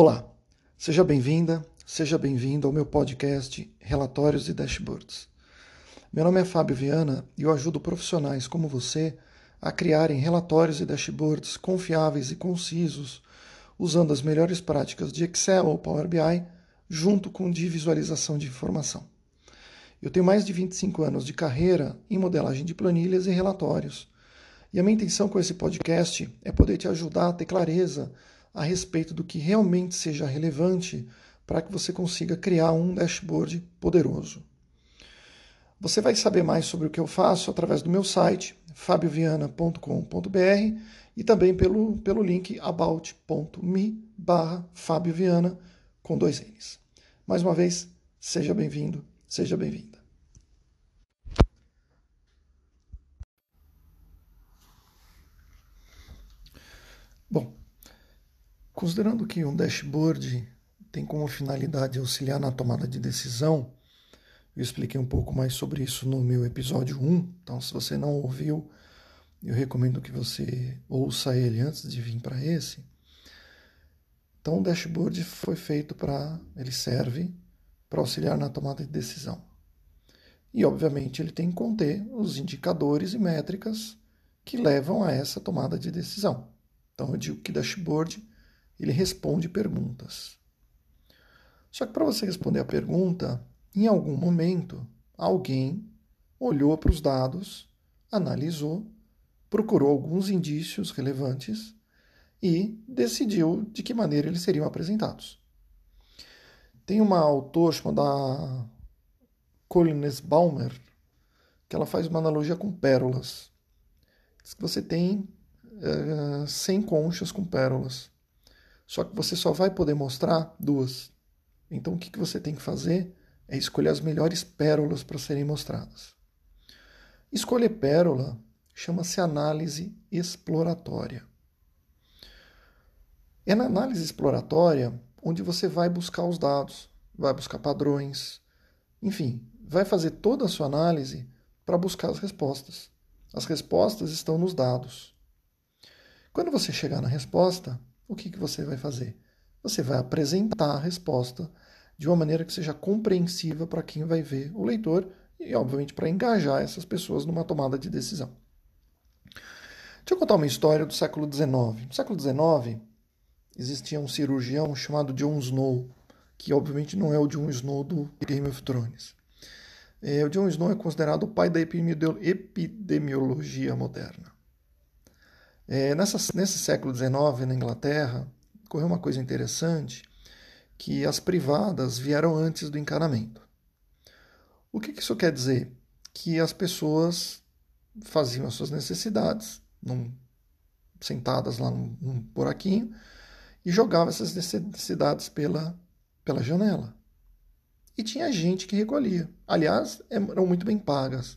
Olá, seja bem-vinda, seja bem-vindo ao meu podcast Relatórios e Dashboards. Meu nome é Fábio Viana e eu ajudo profissionais como você a criarem relatórios e dashboards confiáveis e concisos usando as melhores práticas de Excel ou Power BI junto com de visualização de informação. Eu tenho mais de 25 anos de carreira em modelagem de planilhas e relatórios. E a minha intenção com esse podcast é poder te ajudar a ter clareza a respeito do que realmente seja relevante para que você consiga criar um dashboard poderoso. Você vai saber mais sobre o que eu faço através do meu site, fabioviana.com.br e também pelo, pelo link about.me barra Fábio Viana com dois N's. Mais uma vez, seja bem-vindo, seja bem-vinda. Bom, Considerando que um dashboard tem como finalidade auxiliar na tomada de decisão, eu expliquei um pouco mais sobre isso no meu episódio 1, então se você não ouviu, eu recomendo que você ouça ele antes de vir para esse. Então o dashboard foi feito para, ele serve para auxiliar na tomada de decisão. E obviamente ele tem que conter os indicadores e métricas que levam a essa tomada de decisão. Então eu digo que dashboard ele responde perguntas. Só que para você responder a pergunta, em algum momento, alguém olhou para os dados, analisou, procurou alguns indícios relevantes e decidiu de que maneira eles seriam apresentados. Tem uma autora chamada Collins Baumer que ela faz uma analogia com pérolas. Diz que você tem uh, eh, 100 conchas com pérolas. Só que você só vai poder mostrar duas. Então o que, você tem que fazer é escolher as melhores pérolas para serem mostradas. Escolher pérola chama-se análise exploratória. É na análise exploratória onde você vai buscar os dados, vai buscar padrões, enfim, vai fazer toda a sua análise para buscar as respostas. As respostas estão nos dados. Quando você chegar na resposta, o que, que você vai fazer? Você vai apresentar a resposta de uma maneira que seja compreensiva para quem vai ver o leitor e, obviamente, para engajar essas pessoas numa tomada de decisão. Deixa eu contar uma história do século XIX. No século XIX, existia um cirurgião chamado John Snow, que obviamente não é o John Snow do Game of Thrones. É, o John Snow é considerado o pai da epidemiologia moderna. É, nessa, nesse século XIX, na Inglaterra, ocorreu uma coisa interessante, que as privadas vieram antes do encanamento. O que, que isso quer dizer? Que as pessoas faziam as suas necessidades, num, sentadas lá num, num buraquinho, e jogavam essas necessidades pela, pela janela. E tinha gente que recolhia. Aliás, eram muito bem pagas.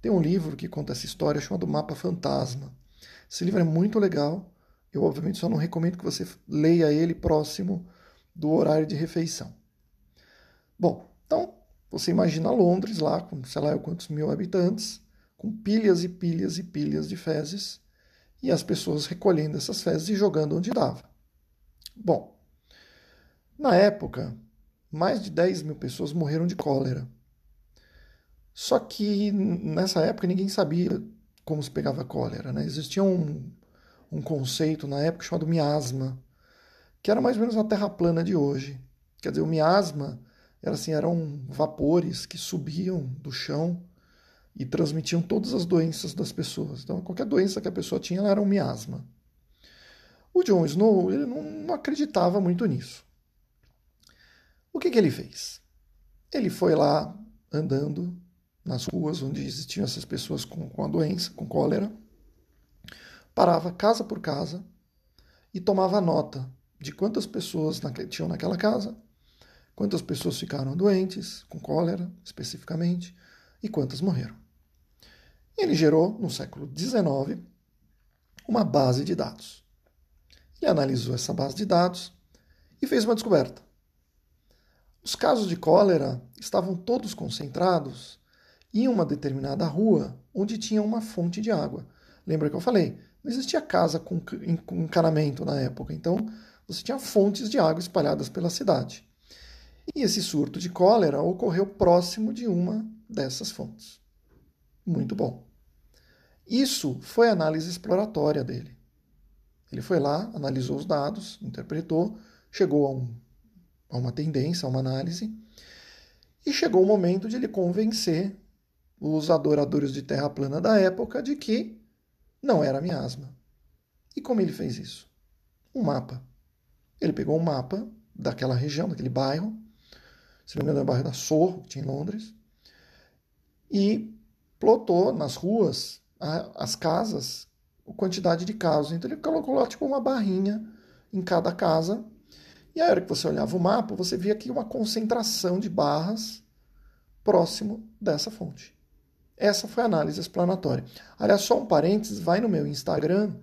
Tem um livro que conta essa história chamado Mapa Fantasma esse livro é muito legal. Eu, obviamente, só não recomendo que você leia ele próximo do horário de refeição. Bom, então, você imagina Londres lá, com sei lá quantos mil habitantes, com pilhas e pilhas e pilhas de fezes, e as pessoas recolhendo essas fezes e jogando onde dava. Bom, na época, mais de 10 mil pessoas morreram de cólera. Só que nessa época ninguém sabia como se pegava cólera. Né? Existia um, um conceito na época chamado miasma, que era mais ou menos a terra plana de hoje. Quer dizer, o miasma era assim, eram vapores que subiam do chão e transmitiam todas as doenças das pessoas. Então, qualquer doença que a pessoa tinha, era um miasma. O Jon Snow ele não acreditava muito nisso. O que, que ele fez? Ele foi lá andando nas ruas onde existiam essas pessoas com, com a doença, com cólera, parava casa por casa e tomava nota de quantas pessoas tinham naquela casa, quantas pessoas ficaram doentes, com cólera especificamente, e quantas morreram. Ele gerou, no século XIX, uma base de dados. Ele analisou essa base de dados e fez uma descoberta. Os casos de cólera estavam todos concentrados em uma determinada rua onde tinha uma fonte de água. Lembra que eu falei? Não existia casa com encanamento na época, então você tinha fontes de água espalhadas pela cidade. E esse surto de cólera ocorreu próximo de uma dessas fontes. Muito bom. Isso foi a análise exploratória dele. Ele foi lá, analisou os dados, interpretou, chegou a, um, a uma tendência, a uma análise, e chegou o momento de ele convencer os adoradores de terra plana da época de que não era miasma. E como ele fez isso? Um mapa. Ele pegou um mapa daquela região, daquele bairro, se não me engano, é o bairro da Sorro, que tinha em Londres, e plotou nas ruas as casas, a quantidade de casos. Então ele colocou lá tipo uma barrinha em cada casa. E a hora que você olhava o mapa, você via aqui uma concentração de barras próximo dessa fonte. Essa foi a análise explanatória. Aliás, só um parênteses, vai no meu Instagram,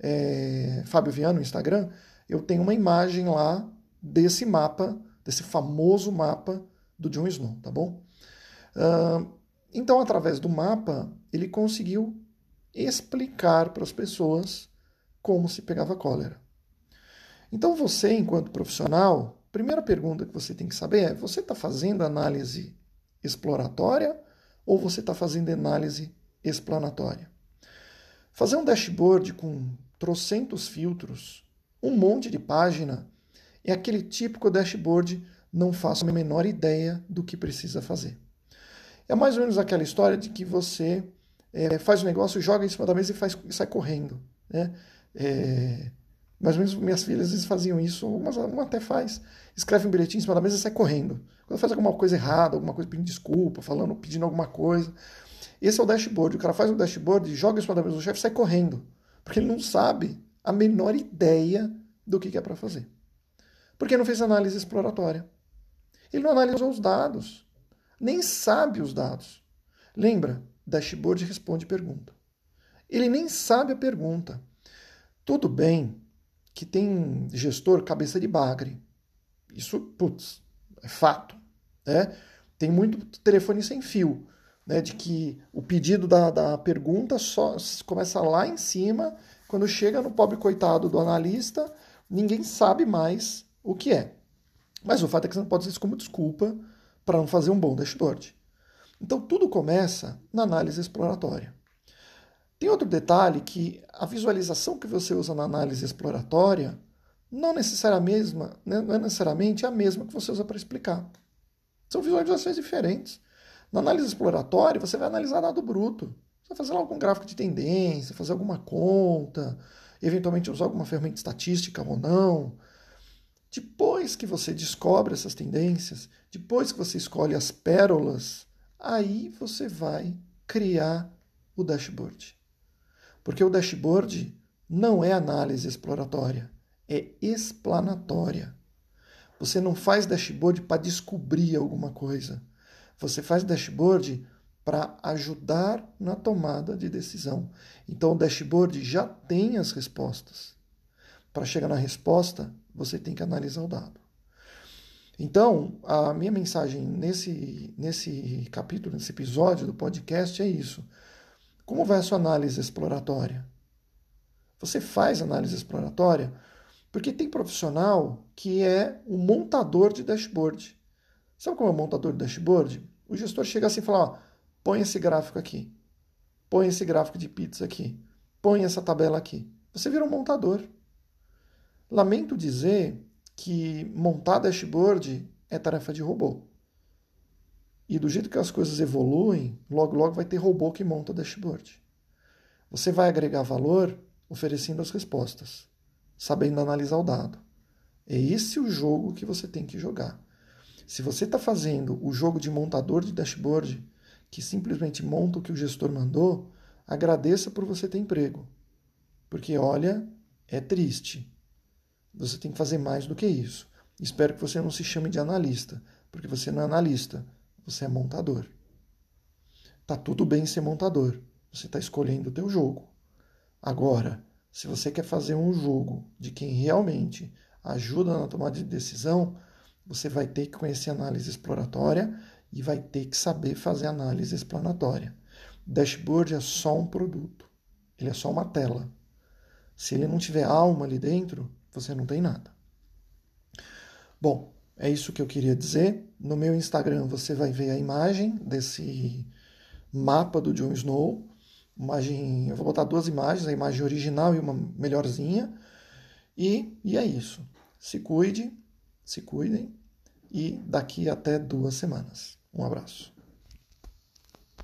é, Fábio Viano, no Instagram, eu tenho uma imagem lá desse mapa desse famoso mapa do Jon Snow, tá bom? Uh, então, através do mapa, ele conseguiu explicar para as pessoas como se pegava cólera. Então, você, enquanto profissional, primeira pergunta que você tem que saber é: você está fazendo análise exploratória ou você está fazendo análise explanatória? Fazer um dashboard com trocentos filtros, um monte de página, é aquele típico dashboard, não faço a menor ideia do que precisa fazer. É mais ou menos aquela história de que você é, faz o um negócio, joga em cima da mesa e, faz, e sai correndo. Né? É, menos minhas filhas às vezes faziam isso, algumas uma até faz. Escreve um bilhetinho em cima da mesa e sai correndo. Quando faz alguma coisa errada, alguma coisa pedindo desculpa, falando, pedindo alguma coisa. Esse é o dashboard. O cara faz um dashboard, joga em cima da mesa do chefe e sai correndo. Porque ele não sabe a menor ideia do que é para fazer. Porque não fez análise exploratória. Ele não analisou os dados. Nem sabe os dados. Lembra? Dashboard responde pergunta. Ele nem sabe a pergunta. Tudo bem que tem gestor cabeça de bagre. Isso, putz, é fato. Né? Tem muito telefone sem fio. Né, de que o pedido da, da pergunta só começa lá em cima, quando chega no pobre coitado do analista, ninguém sabe mais o que é. Mas o fato é que você não pode usar isso como desculpa para não fazer um bom dashboard. Então tudo começa na análise exploratória. Tem outro detalhe que a visualização que você usa na análise exploratória não necessariamente, né, não é necessariamente a mesma que você usa para explicar. São visualizações diferentes. Na análise exploratória, você vai analisar dado bruto. Você vai fazer algum gráfico de tendência, fazer alguma conta, eventualmente usar alguma ferramenta estatística ou não. Depois que você descobre essas tendências, depois que você escolhe as pérolas, aí você vai criar o dashboard. Porque o dashboard não é análise exploratória, é explanatória. Você não faz dashboard para descobrir alguma coisa. Você faz dashboard para ajudar na tomada de decisão. Então o dashboard já tem as respostas. Para chegar na resposta, você tem que analisar o dado. Então, a minha mensagem nesse, nesse capítulo, nesse episódio do podcast é isso. Como vai a sua análise exploratória? Você faz análise exploratória? Porque tem profissional que é o montador de dashboard. Sabe como é o montador de dashboard? O gestor chega assim e fala: ó, põe esse gráfico aqui, põe esse gráfico de pizza aqui, põe essa tabela aqui. Você vira um montador. Lamento dizer que montar dashboard é tarefa de robô. E do jeito que as coisas evoluem, logo logo vai ter robô que monta dashboard. Você vai agregar valor oferecendo as respostas, sabendo analisar o dado. É esse o jogo que você tem que jogar. Se você está fazendo o jogo de montador de dashboard, que simplesmente monta o que o gestor mandou, agradeça por você ter emprego. Porque olha, é triste. Você tem que fazer mais do que isso. Espero que você não se chame de analista, porque você não é analista, você é montador. Tá tudo bem ser montador. Você está escolhendo o teu jogo. Agora, se você quer fazer um jogo de quem realmente ajuda na tomada de decisão, você vai ter que conhecer análise exploratória e vai ter que saber fazer análise explanatória. Dashboard é só um produto. Ele é só uma tela. Se ele não tiver alma ali dentro, você não tem nada. Bom, é isso que eu queria dizer. No meu Instagram você vai ver a imagem desse mapa do Jon Snow. Imagem, eu vou botar duas imagens, a imagem original e uma melhorzinha. E, e é isso. Se cuide, se cuidem e daqui até duas semanas. Um abraço.